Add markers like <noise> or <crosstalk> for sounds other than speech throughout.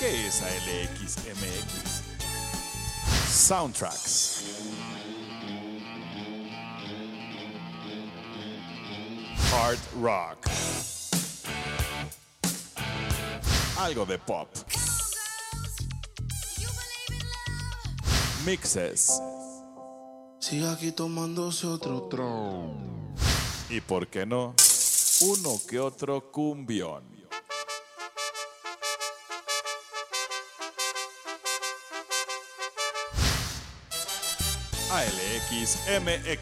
¿Qué es ALXMX? Soundtracks. Hard rock. Algo de pop. Mixes. Sigue aquí tomándose otro tron. Y por qué no, uno que otro cumbión. ALXMX,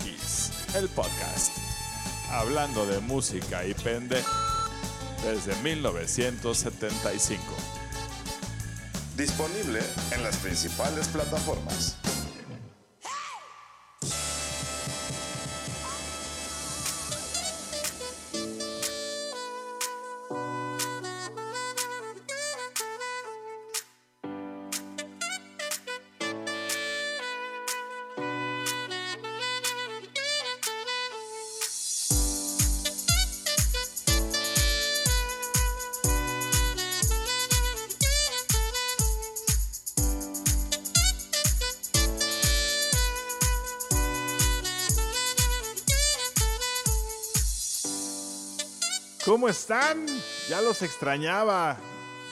el podcast. Hablando de música y pende desde 1975. Disponible en las principales plataformas. ¿Cómo están? Ya los extrañaba.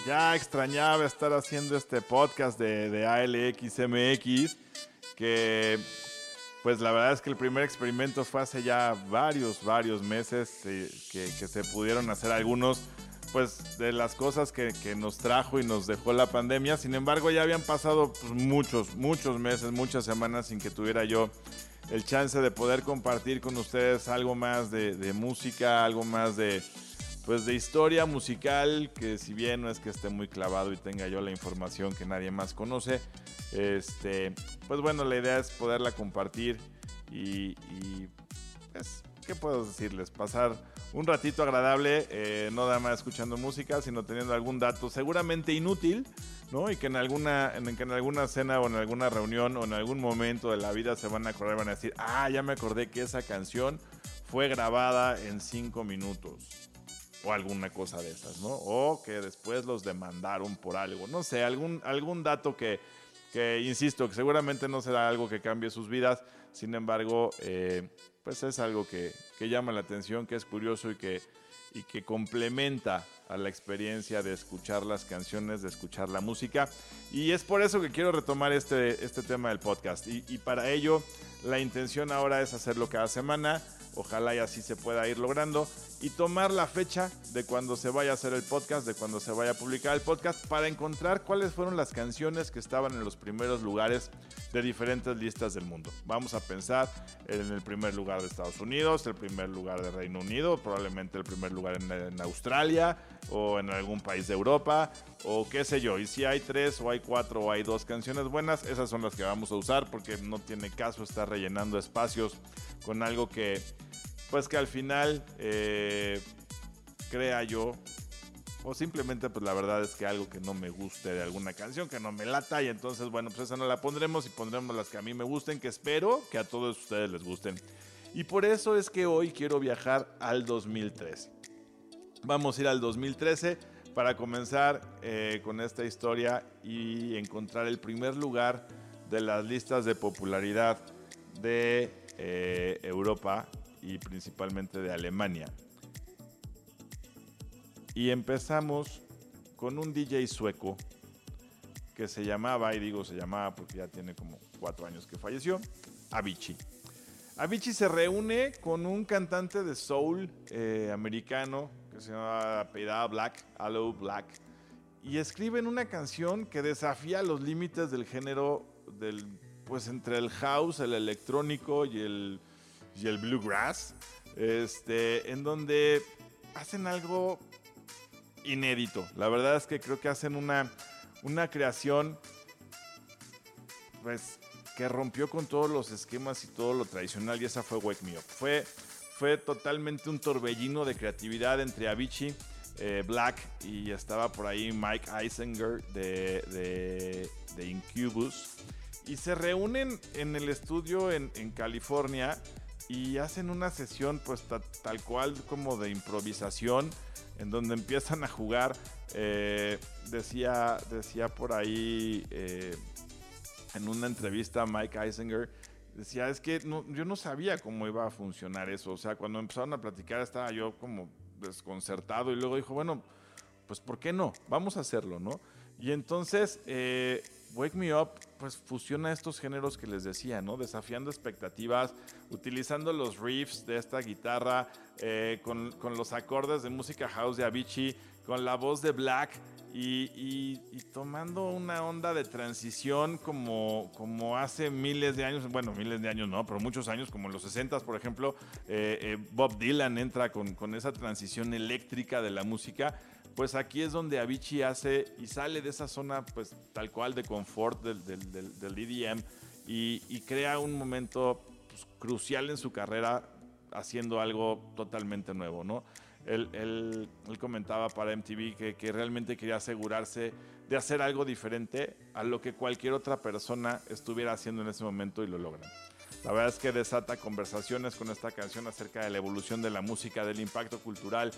Ya extrañaba estar haciendo este podcast de, de ALXMX. Que, pues la verdad es que el primer experimento fue hace ya varios, varios meses. eh, que, que se pudieron hacer algunos, pues, de las cosas que, que nos trajo y nos dejó la pandemia. Sin embargo, ya habían pasado pues, muchos, muchos meses, muchas semanas sin que tuviera yo el chance de poder compartir con ustedes algo más de, de música, algo más de, pues de historia musical, que si bien no es que esté muy clavado y tenga yo la información que nadie más conoce, este, pues bueno, la idea es poderla compartir y, y, pues, ¿qué puedo decirles? Pasar un ratito agradable, eh, no nada más escuchando música, sino teniendo algún dato seguramente inútil, ¿no? Y que en alguna, en, que en alguna cena o en alguna reunión o en algún momento de la vida se van a acordar y van a decir, ah, ya me acordé que esa canción fue grabada en cinco minutos o alguna cosa de esas, ¿no? O que después los demandaron por algo, no sé, algún, algún dato que, que, insisto, que seguramente no será algo que cambie sus vidas, sin embargo, eh, pues es algo que, que, llama la atención, que es curioso y que, y que complementa a la experiencia de escuchar las canciones, de escuchar la música. Y es por eso que quiero retomar este, este tema del podcast. Y, y para ello, la intención ahora es hacerlo cada semana. Ojalá y así se pueda ir logrando. Y tomar la fecha de cuando se vaya a hacer el podcast, de cuando se vaya a publicar el podcast, para encontrar cuáles fueron las canciones que estaban en los primeros lugares de diferentes listas del mundo. Vamos a pensar en el primer lugar de Estados Unidos, el primer lugar de Reino Unido, probablemente el primer lugar en, en Australia o en algún país de Europa o qué sé yo. Y si hay tres o hay cuatro o hay dos canciones buenas, esas son las que vamos a usar porque no tiene caso estar rellenando espacios con algo que pues que al final eh, crea yo o simplemente pues la verdad es que algo que no me guste de alguna canción que no me lata y entonces bueno pues esa no la pondremos y pondremos las que a mí me gusten que espero que a todos ustedes les gusten. Y por eso es que hoy quiero viajar al 2013 vamos a ir al 2013 para comenzar eh, con esta historia y encontrar el primer lugar de las listas de popularidad de eh, Europa y principalmente de Alemania. Y empezamos con un DJ sueco que se llamaba, y digo se llamaba porque ya tiene como cuatro años que falleció, Avicii. Avicii se reúne con un cantante de soul eh, americano que se llama apellidado Black, Aloe Black, y escriben una canción que desafía los límites del género del, pues entre el house, el electrónico y el, y el bluegrass, este, en donde hacen algo inédito. La verdad es que creo que hacen una, una creación pues, que rompió con todos los esquemas y todo lo tradicional y esa fue Wake Me Up. Fue, fue totalmente un torbellino de creatividad entre Avicii, eh, Black y estaba por ahí Mike Eisinger de, de, Incubus. Y se reúnen en el estudio en California y hacen una sesión pues tal cual como de improvisación en donde empiezan a jugar. Eh, decía, decía por ahí eh, en una entrevista a Mike Eisinger, decía, es que yo no sabía cómo iba a funcionar eso. O sea, cuando empezaron a platicar estaba yo como desconcertado y luego dijo, bueno, pues ¿por qué no? Vamos a hacerlo, ¿no? Y entonces, eh, Wake Me Up, pues fusiona estos géneros que les decía, ¿no? Desafiando expectativas, utilizando los riffs de esta guitarra, eh, con, los acordes de música house de Avicii, con la voz de Black y, tomando una onda de transición como, como hace miles de años, bueno, miles de años no, pero muchos años, como en los 60 por ejemplo, eh, Bob Dylan entra con, con esa transición eléctrica de la música pues aquí es donde Avicii hace y sale de esa zona, pues tal cual de confort del, del, EDM y, crea un momento pues, crucial en su carrera haciendo algo totalmente nuevo, ¿no? Él, comentaba para MTV que, realmente quería asegurarse de hacer algo diferente a lo que cualquier otra persona estuviera haciendo en ese momento y lo logran. La verdad es que desata conversaciones con esta canción acerca de la evolución de la música, del impacto cultural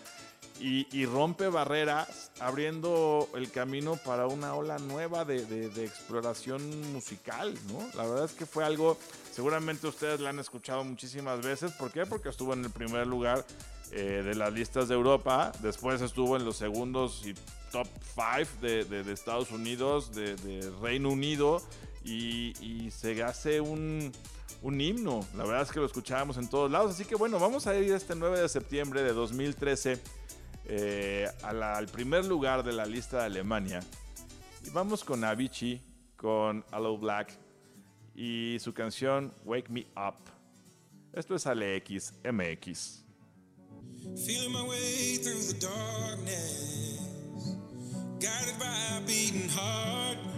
y, rompe barreras, abriendo el camino para una ola nueva de, exploración musical, ¿no? La verdad es que fue algo, seguramente ustedes la han escuchado muchísimas veces. ¿Por qué? Porque estuvo en el primer lugar eh, de las listas de Europa, después estuvo en los segundos y top 5 de, Estados Unidos, de, Reino Unido, y se hace un un himno. La verdad es que lo escuchábamos en todos lados. Así que bueno, vamos a ir este 9 de septiembre de 2013 eh, al primer lugar de la lista de Alemania. Y vamos con Avicii, con Hello Black y su canción Wake Me Up. Esto es Alex MX. Feeling my way through the darkness, guided by a beating heart.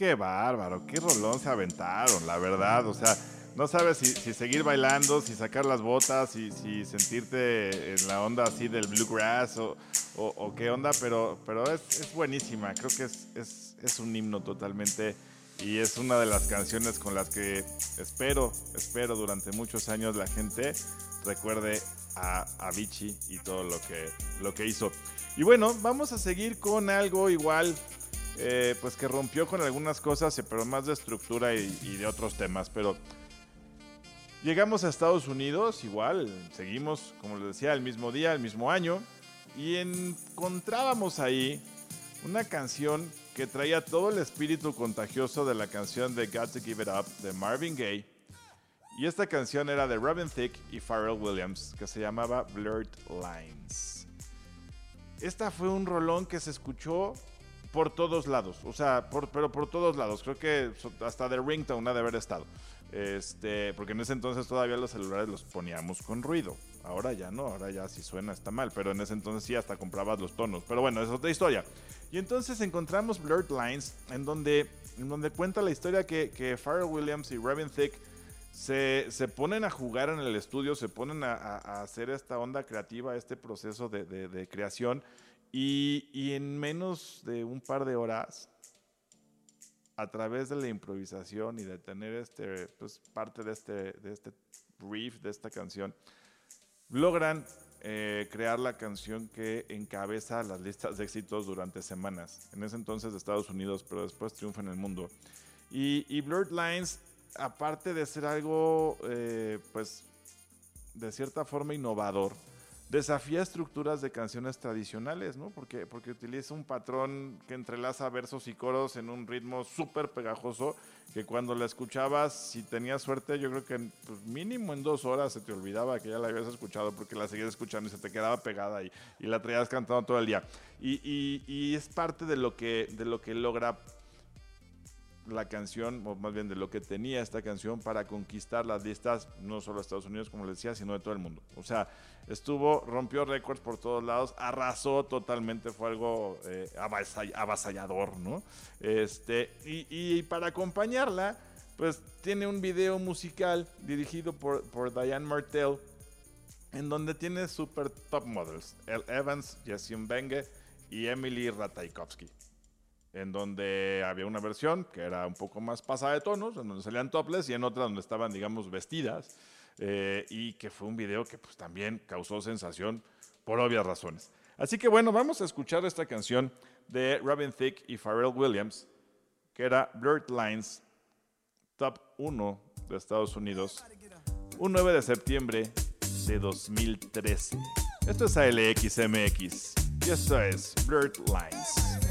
Qué bárbaro, qué rolón se aventaron, la verdad. O sea, no sabes si, seguir bailando, si sacar las botas, si, si, sentirte en la onda así del bluegrass o, o, qué onda, pero, pero es, es buenísima. Creo que es, es, es, un himno totalmente y es una de las canciones con las que espero, espero durante muchos años la gente recuerde a Avicii y todo lo que, lo que hizo. Y bueno, vamos a seguir con algo igual eh, pues que rompió con algunas cosas, pero más de estructura y, de otros temas. Pero llegamos a Estados Unidos, igual, seguimos, como les decía, el mismo día, el mismo año, y encontrábamos ahí una canción que traía todo el espíritu contagioso de la canción de Got to Give It Up de Marvin Gaye. Y esta canción era de Robin Thicke y Pharrell Williams, que se llamaba Blurred Lines. Esta fue un rolón que se escuchó por todos lados, o sea, pero por todos lados. Creo que hasta de ringtone ha de haber estado. Este, porque en ese entonces todavía los celulares los poníamos con ruido. Ahora ya no, ahora ya si suena está mal, pero en ese entonces sí hasta comprabas los tonos. Pero bueno, es otra historia. Y entonces encontramos Blurred Lines, en donde, en donde cuenta la historia que, que Pharrell Williams y Robin Thicke se, se, ponen a jugar en el estudio, se ponen a, hacer esta onda creativa, este proceso de, de creación. Y, en menos de un par de horas, a través de la improvisación y de tener este, pues, parte de este, de este riff, de esta canción, logran eh, crear la canción que encabeza las listas de éxitos durante semanas. En ese entonces de Estados Unidos, pero después triunfa en el mundo. Y, y Blurred Lines, aparte de ser algo, eh, pues, de cierta forma innovador, desafía estructuras de canciones tradicionales, ¿no? Porque, porque utiliza un patrón que entrelaza versos y coros en un ritmo súper pegajoso que cuando la escuchabas, si tenías suerte, yo creo que pues, mínimo en dos horas se te olvidaba que ya la habías escuchado porque la seguías escuchando y se te quedaba pegada y, la traías cantando todo el día. Y, y, y, es parte de lo que, de lo que logra la canción, o más bien de lo que tenía esta canción para conquistar las listas, no solo de Estados Unidos, como les decía, sino de todo el mundo. O sea, estuvo, rompió récords por todos lados, arrasó totalmente, fue algo eh, avasallador, ¿no? Este, y, para acompañarla, pues tiene un video musical dirigido por, por Diane Martell, en donde tiene super top models, El Evans, Jessie Benge y Emily Ratajkowski en donde había una versión que era un poco más pasada de tonos, en donde salían topless y en otra donde estaban, digamos, vestidas, eh, y que fue un video que pues también causó sensación por obvias razones. Así que bueno, vamos a escuchar esta canción de Robin Thicke y Pharrell Williams, que era Blurred Lines, top 1 de Estados Unidos, un 9 de septiembre de 2013. Esto es ALXMX y esto es Blurred Lines.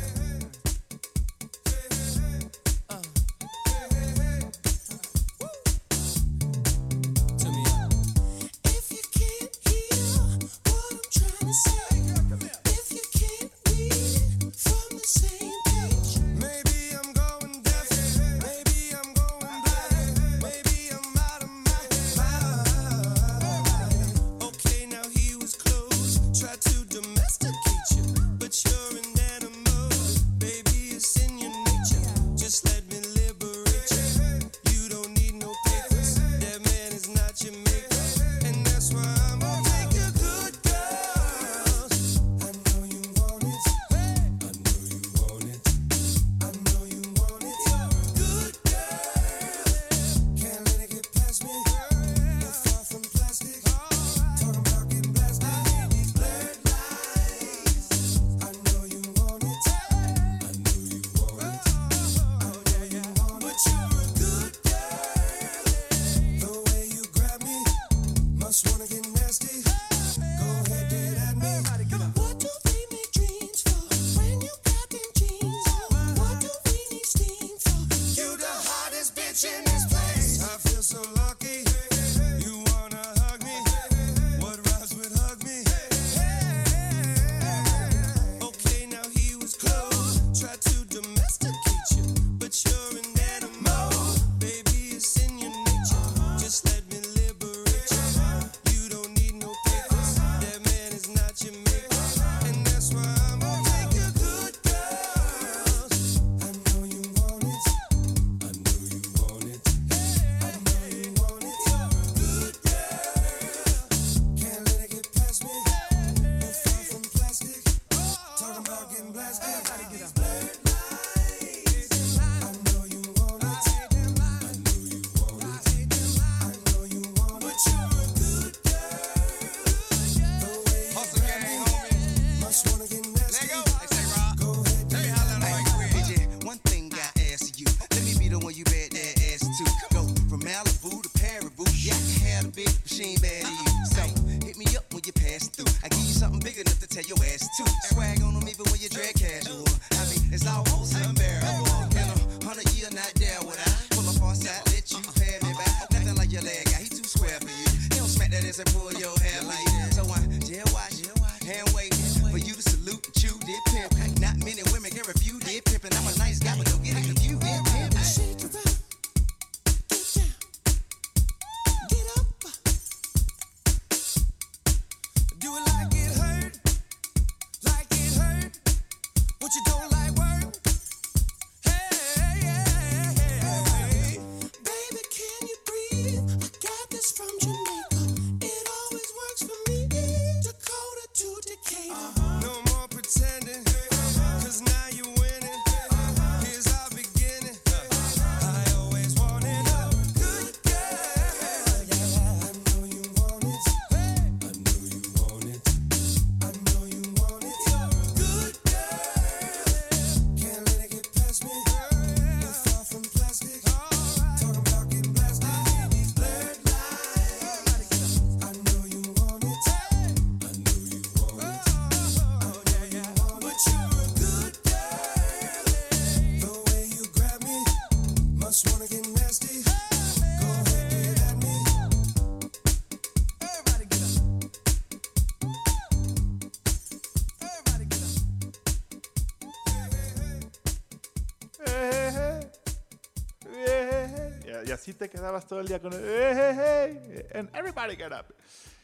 Te quedabas todo el día con el, eh, eh, eh, and everybody get up.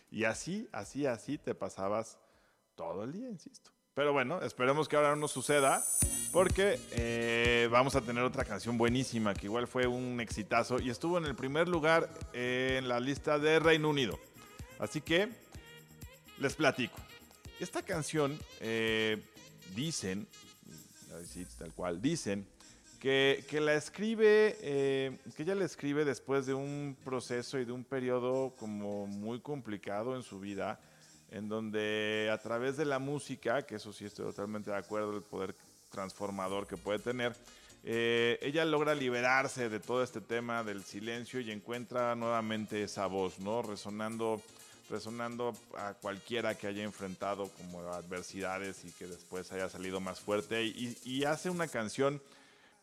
Y así, así, así te pasabas todo el día, insisto. Pero bueno, esperemos que ahora no suceda, porque eh, vamos a tener otra canción buenísima, que igual fue un exitazo y estuvo en el primer lugar en la lista de Reino Unido. Así que les platico. Esta canción, eh, dicen, tal cual, dicen que, que la escribe, eh, que ella la escribe después de un proceso y de un periodo como muy complicado en su vida, en donde a través de la música, que eso sí estoy totalmente de acuerdo, el poder transformador que puede tener, eh, ella logra liberarse de todo este tema del silencio y encuentra nuevamente esa voz, ¿no? Resonando, resonando a cualquiera que haya enfrentado como adversidades y que después haya salido más fuerte y, y hace una canción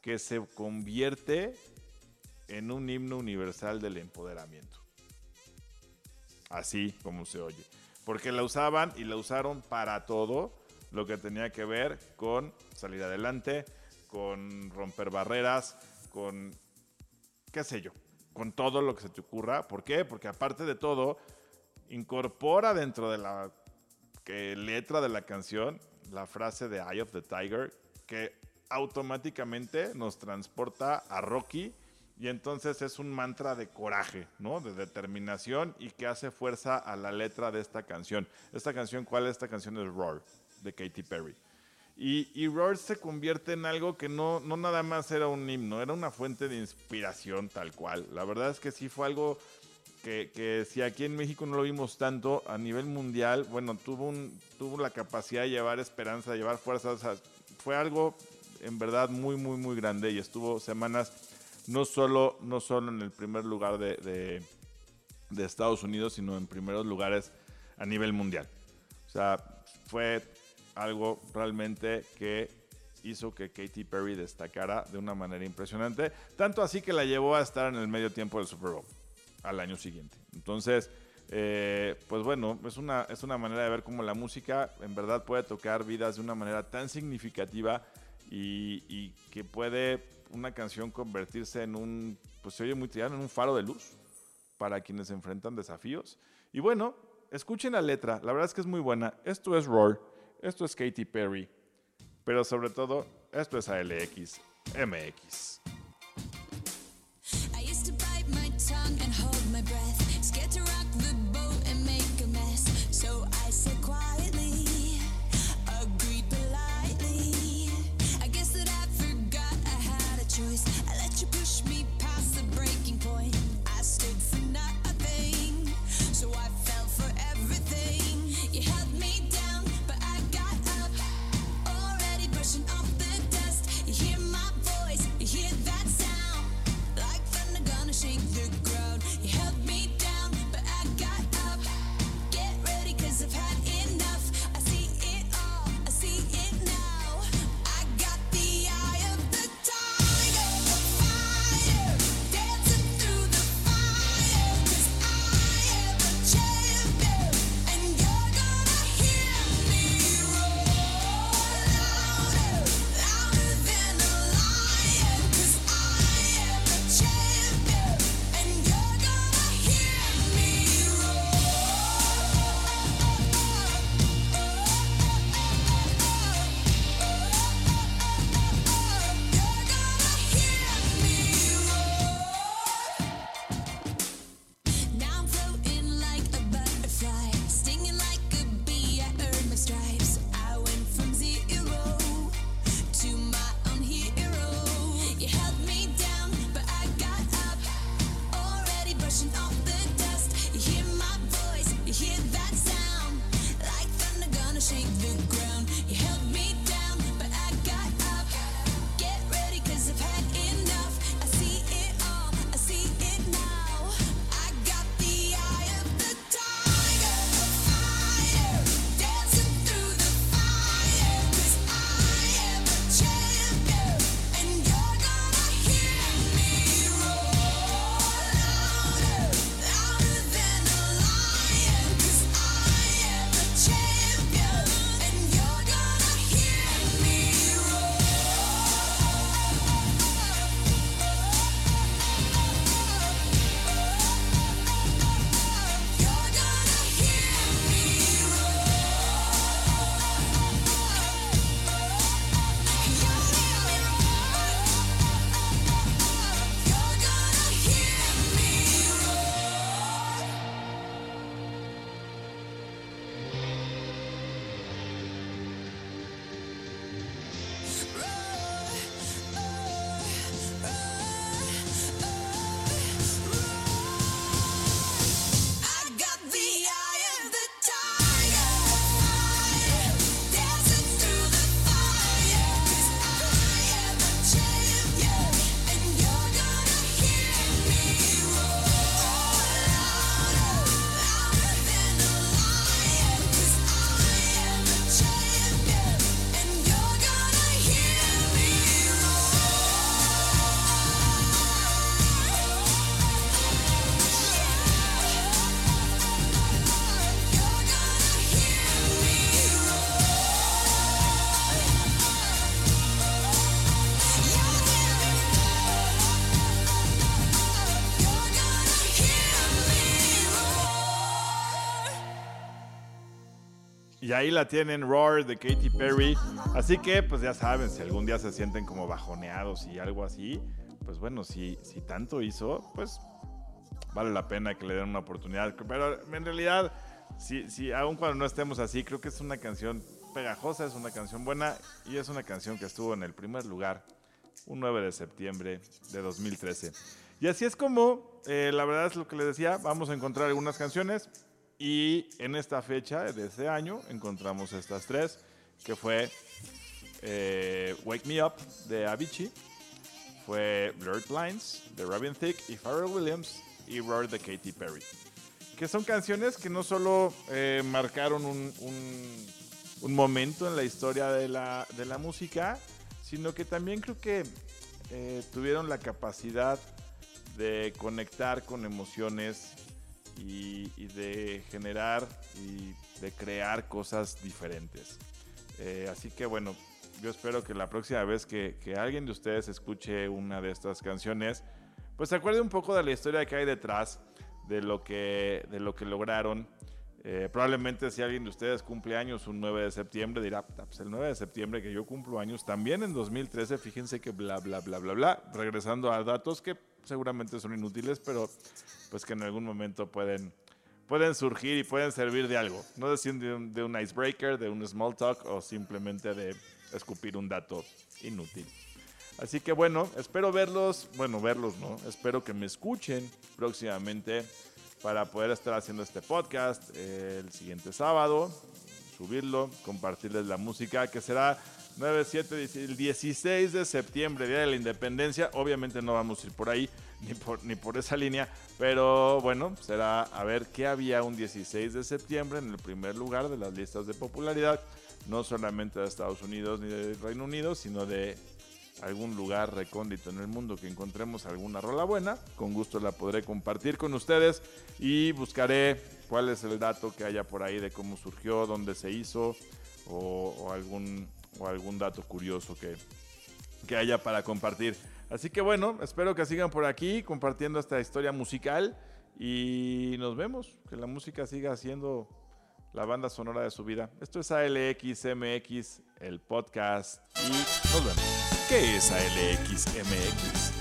que se convierte en un himno universal del empoderamiento. Así como se oye. Porque la usaban y la usaron para todo lo que tenía que ver con salir adelante, con romper barreras, con qué sé yo, con todo lo que se te ocurra. ¿Por qué? Porque aparte de todo, incorpora dentro de la letra de la canción la frase de Eye of the Tiger que automáticamente nos transporta a Rocky y entonces es un mantra de coraje, ¿no? De determinación y que hace fuerza a la letra de esta canción. Esta canción, ¿cuál es esta canción? Es Roar, de Katy Perry. Y, y Roar se convierte en algo que no, no nada más era un himno, era una fuente de inspiración tal cual. La verdad es que sí fue algo que, que si aquí en México no lo vimos tanto, a nivel mundial, bueno, tuvo, un, tuvo la capacidad de llevar esperanza, de llevar fuerza. O sea, fue algo en verdad muy, muy, muy grande y estuvo semanas no solo, no solo en el primer lugar de, Estados Unidos, sino en primeros lugares a nivel mundial. O sea, fue algo realmente que hizo que Katy Perry destacara de una manera impresionante, tanto así que la llevó a estar en el medio tiempo del Super Bowl al año siguiente. Entonces, eh, pues bueno, es una, es una manera de ver cómo la música en verdad puede tocar vidas de una manera tan significativa y, que puede una canción convertirse en un, pues se oye muy tirano, en un faro de luz para quienes enfrentan desafíos. Y bueno, escuchen la letra, la verdad es que es muy buena. Esto es Roar, esto es Katy Perry, pero sobre todo, esto es ALX MX. Y ahí la tienen Roar de Katy Perry. Así que, pues ya saben, si algún día se sienten como bajoneados y algo así, pues bueno, si, si tanto hizo, pues vale la pena que le den una oportunidad. Pero en realidad, si, si aun cuando no estemos así, creo que es una canción pegajosa, es una canción buena y es una canción que estuvo en el primer lugar un 9 de septiembre de 2013. Y así es como, eh, la verdad es lo que les decía, vamos a encontrar algunas canciones y en esta fecha de este año encontramos estas tres, que fue eh, Wake Me Up de Avicii, fue Blurred Lines de Robin Thicke y Pharrell Williams y Roar de Katy Perry. Que son canciones que no solo eh, marcaron un, un- momento en la historia de la, de la música, sino que también creo que eh, tuvieron la capacidad de conectar con emociones y, de generar y de crear cosas diferentes. Eh, así que bueno, yo espero que la próxima vez que, que alguien de ustedes escuche una de estas canciones, pues se acuerde un poco de la historia que hay detrás, de lo que, de lo que lograron. Eh, probablemente si alguien de ustedes cumple años un 9 de septiembre, dirá, "Ah, pues el 9 de septiembre que yo cumplo años, también en 2013, fíjense que bla, bla, bla, bla, bla, regresando a datos que seguramente son inútiles, pero pues que en algún momento pueden, pueden surgir y pueden servir de algo. No sé de un, de un icebreaker, de un small talk o simplemente de escupir un dato inútil. Así que bueno, espero verlos, bueno, verlos no, espero que me escuchen próximamente para poder estar haciendo este podcast eh, el siguiente sábado, subirlo, compartirles la música, que será 9, 7, 10, el 16 de septiembre, Día de la Independencia. Obviamente no vamos a ir por ahí, <laughs> ni por, ni por esa línea, pero bueno, será a ver qué había un 16 de septiembre en el primer lugar de las listas de popularidad, no solamente de Estados Unidos ni de Reino Unido, sino de algún lugar recóndito en el mundo que encontremos alguna rola buena, con gusto la podré compartir con ustedes y buscaré cuál es el dato que haya por ahí de cómo surgió, dónde se hizo o, o algún, o algún dato curioso que, que haya para compartir. Así que bueno, espero que sigan por aquí compartiendo esta historia musical y nos vemos, que la música siga siendo la banda sonora de su vida. Esto es ALXMX, el podcast y nos vemos. ¿Qué es ALXMX?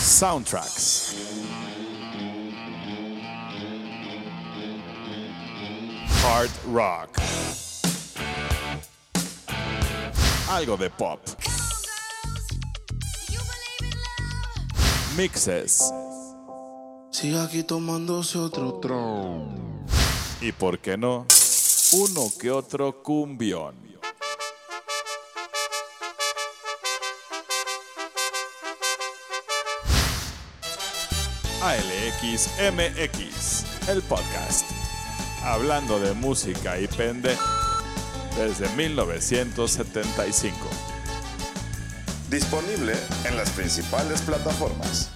Soundtracks. Hard rock. Algo de pop. Mixes. Sigue aquí tomándose otro tron. Y por qué no, uno que otro cumbión. ALXMX, el podcast. Hablando de música y pende desde 1975. Disponible en las principales plataformas.